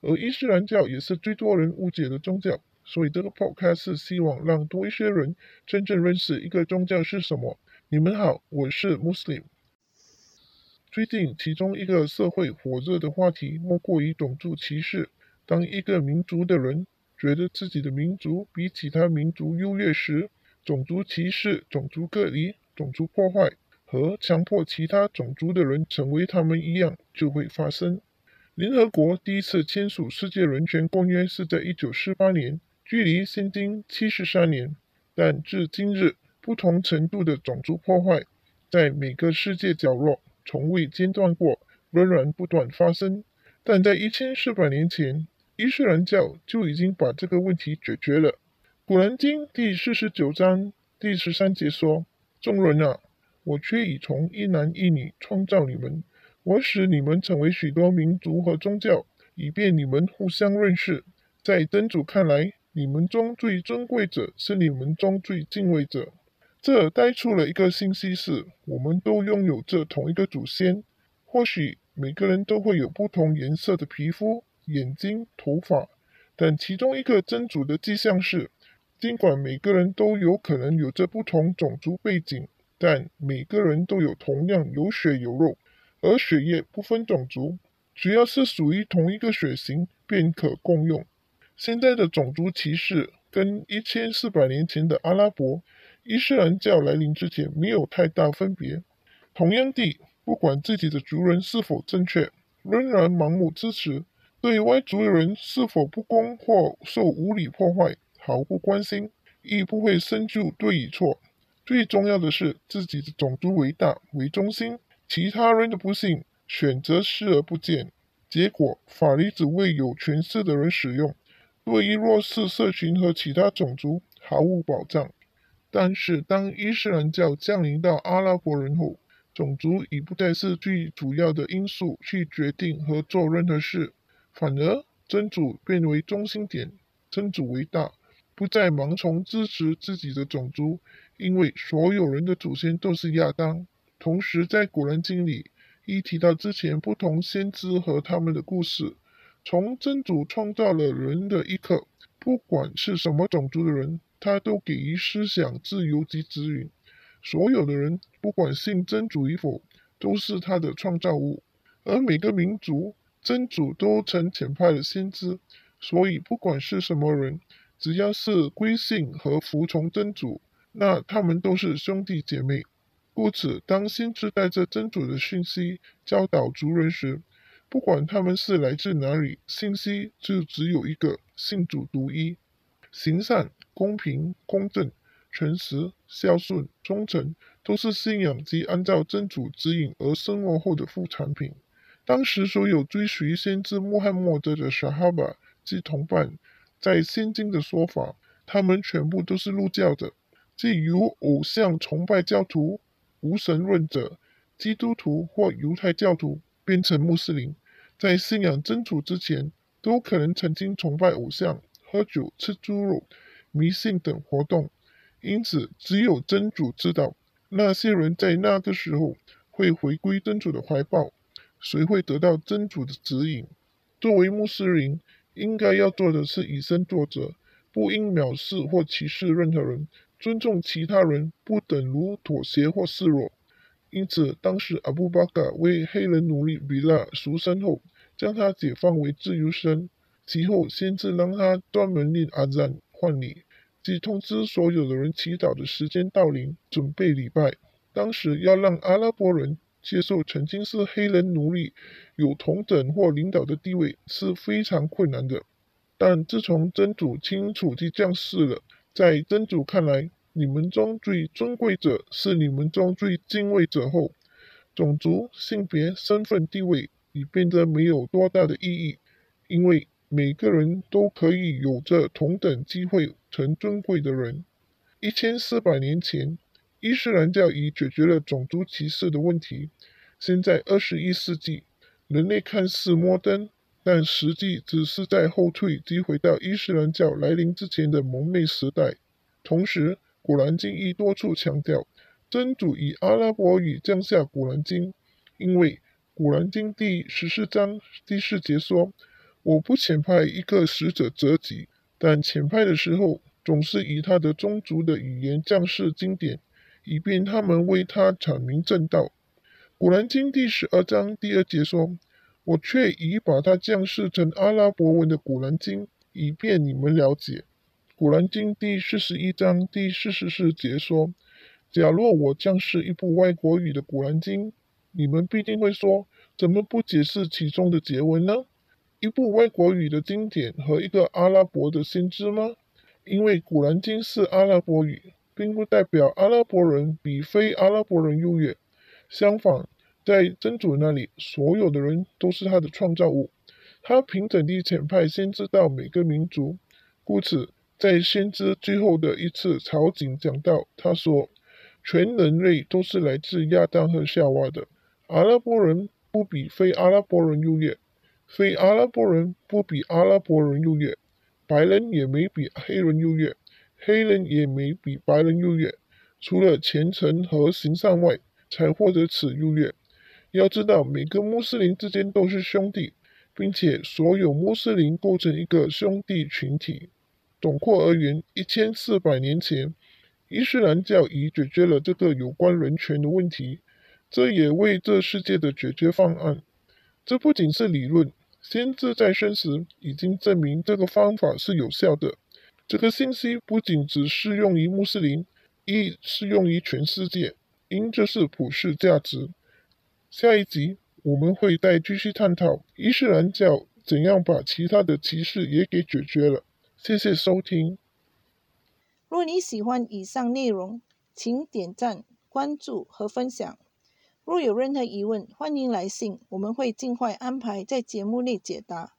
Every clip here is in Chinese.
而伊斯兰教也是最多人误解的宗教，所以这个 podcast 是希望让多一些人真正认识一个宗教是什么。你们好，我是 Muslim。最近其中一个社会火热的话题莫过于种族歧视。当一个民族的人觉得自己的民族比其他民族优越时，种族歧视、种族隔离、种族破坏和强迫其他种族的人成为他们一样就会发生。联合国第一次签署世界人权公约是在1948年，距离现今73年。但至今日，不同程度的种族破坏在每个世界角落从未间断过，仍然不断发生。但在1400年前，伊斯兰教就已经把这个问题解决了。古兰经第四十九章第十三节说：“众人啊，我却已从一男一女创造你们。”我使你们成为许多民族和宗教，以便你们互相认识。在真主看来，你们中最尊贵者是你们中最敬畏者。这带出了一个信息：是我们都拥有着同一个祖先。或许每个人都会有不同颜色的皮肤、眼睛、头发，但其中一个真主的迹象是，尽管每个人都有可能有着不同种族背景，但每个人都有同样有血有肉。而血液不分种族，只要是属于同一个血型便可共用。现在的种族歧视跟一千四百年前的阿拉伯伊斯兰教来临之前没有太大分别。同样地，不管自己的族人是否正确，仍然盲目支持；对外族人是否不公或受无理破坏毫不关心，亦不会深究对与错。最重要的是，自己的种族为大为中心。其他人的不幸选择视而不见，结果法律只为有权势的人使用，对于弱势社群和其他种族毫无保障。但是，当伊斯兰教降临到阿拉伯人后，种族已不再是最主要的因素去决定和做任何事，反而真主变为中心点，真主为大，不再盲从支持自己的种族，因为所有人的祖先都是亚当。同时，在古兰经里，一提到之前不同先知和他们的故事。从真主创造了人的一刻，不管是什么种族的人，他都给予思想自由及指引。所有的人，不管信真主与否，都是他的创造物。而每个民族，真主都曾遣派了先知，所以不管是什么人，只要是归信和服从真主，那他们都是兄弟姐妹。故此，当先知带着真主的讯息教导族人时，不管他们是来自哪里，信息就只有一个：信主独一，行善、公平、公正、诚实、孝顺、忠诚，都是信仰及按照真主指引而生活后的副产品。当时所有追随先知穆罕默德的沙哈巴及同伴，在先经的说法，他们全部都是入教的，即由偶像崇拜教徒。无神论者、基督徒或犹太教徒变成穆斯林，在信仰真主之前，都可能曾经崇拜偶像、喝酒、吃猪肉、迷信等活动。因此，只有真主知道那些人在那个时候会回归真主的怀抱，谁会得到真主的指引。作为穆斯林，应该要做的是以身作则，不应藐视或歧视任何人。尊重其他人不等如妥协或示弱，因此当时阿布巴卡为黑人奴隶比拉赎身后，将他解放为自由身。其后，先知让他专门令阿赞换礼，即通知所有的人祈祷的时间到临，准备礼拜。当时要让阿拉伯人接受曾经是黑人奴隶有同等或领导的地位是非常困难的。但自从真主清楚地降世了。在真主看来，你们中最尊贵者是你们中最敬畏者后，种族、性别、身份、地位已变得没有多大的意义，因为每个人都可以有着同等机会成尊贵的人。一千四百年前，伊斯兰教已解决了种族歧视的问题。现在二十一世纪，人类看似摩登，但实际只是在后退，即回到伊斯兰教来临之前的蒙昧时代。同时，《古兰经》亦多处强调，真主以阿拉伯语降下《古兰经》，因为《古兰经》第十四章第四节说：“我不遣派一个使者折戟，但遣派的时候，总是以他的宗族的语言降示经典，以便他们为他阐明正道。”《古兰经》第十二章第二节说：“我却已把它降世成阿拉伯文的《古兰经》，以便你们了解。”《古兰经》第四十一章第四十四节说：“假若我降世一部外国语的《古兰经》，你们必定会说：怎么不解释其中的节文呢？一部外国语的经典和一个阿拉伯的先知吗？因为《古兰经》是阿拉伯语，并不代表阿拉伯人比非阿拉伯人优越。相反，在真主那里，所有的人都是他的创造物。他平整地遣派先知到每个民族，故此。”在先知最后的一次朝觐讲到，他说：“全人类都是来自亚当和夏娃的。阿拉伯人不比非阿拉伯人优越，非阿拉伯人不比阿拉伯人优越，白人也没比黑人优越，黑人也没比白人优越。除了虔诚和行善外，才获得此优越。要知道，每个穆斯林之间都是兄弟，并且所有穆斯林构成一个兄弟群体。”总括而言，一千四百年前，伊斯兰教已解决了这个有关人权的问题，这也为这世界的解决方案。这不仅是理论，先知在生时已经证明这个方法是有效的。这个信息不仅只适用于穆斯林，亦适用于全世界，因这是普世价值。下一集我们会再继续探讨伊斯兰教怎样把其他的歧视也给解决了。谢谢收听。若你喜欢以上内容，请点赞、关注和分享。若有任何疑问，欢迎来信，我们会尽快安排在节目内解答。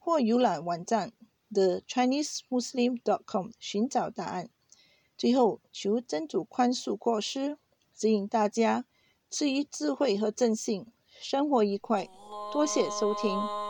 或浏览网站 thechinesemuslim.com 寻找答案。最后，求真主宽恕过失，指引大家赐予智慧和正信，生活愉快。多谢收听。